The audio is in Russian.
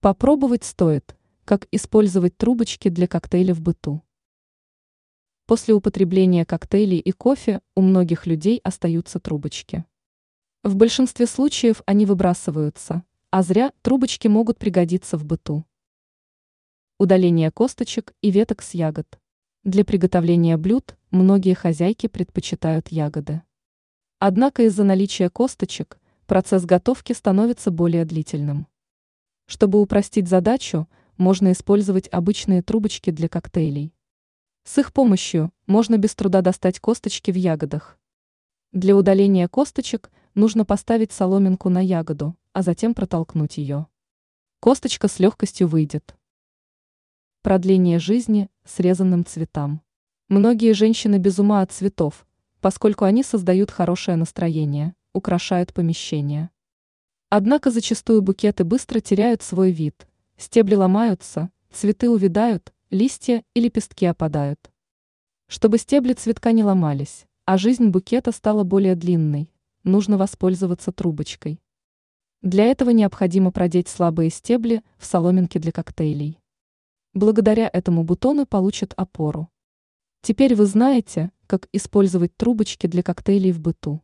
Попробовать стоит, как использовать трубочки для коктейлей в быту. После употребления коктейлей и кофе у многих людей остаются трубочки. В большинстве случаев они выбрасываются, а зря трубочки могут пригодиться в быту. Удаление косточек и веток с ягод. Для приготовления блюд многие хозяйки предпочитают ягоды. Однако из-за наличия косточек процесс готовки становится более длительным. Чтобы упростить задачу, можно использовать обычные трубочки для коктейлей. С их помощью можно без труда достать косточки в ягодах. Для удаления косточек нужно поставить соломинку на ягоду, а затем протолкнуть ее. Косточка с легкостью выйдет. Продление жизни срезанным цветам. Многие женщины без ума от цветов, поскольку они создают хорошее настроение, украшают помещение. Однако зачастую букеты быстро теряют свой вид, стебли ломаются, цветы увядают, листья и лепестки опадают. Чтобы стебли цветка не ломались, а жизнь букета стала более длинной, нужно воспользоваться трубочкой. Для этого необходимо продеть слабые стебли в соломинки для коктейлей. Благодаря этому бутоны получат опору. Теперь вы знаете, как использовать трубочки для коктейлей в быту.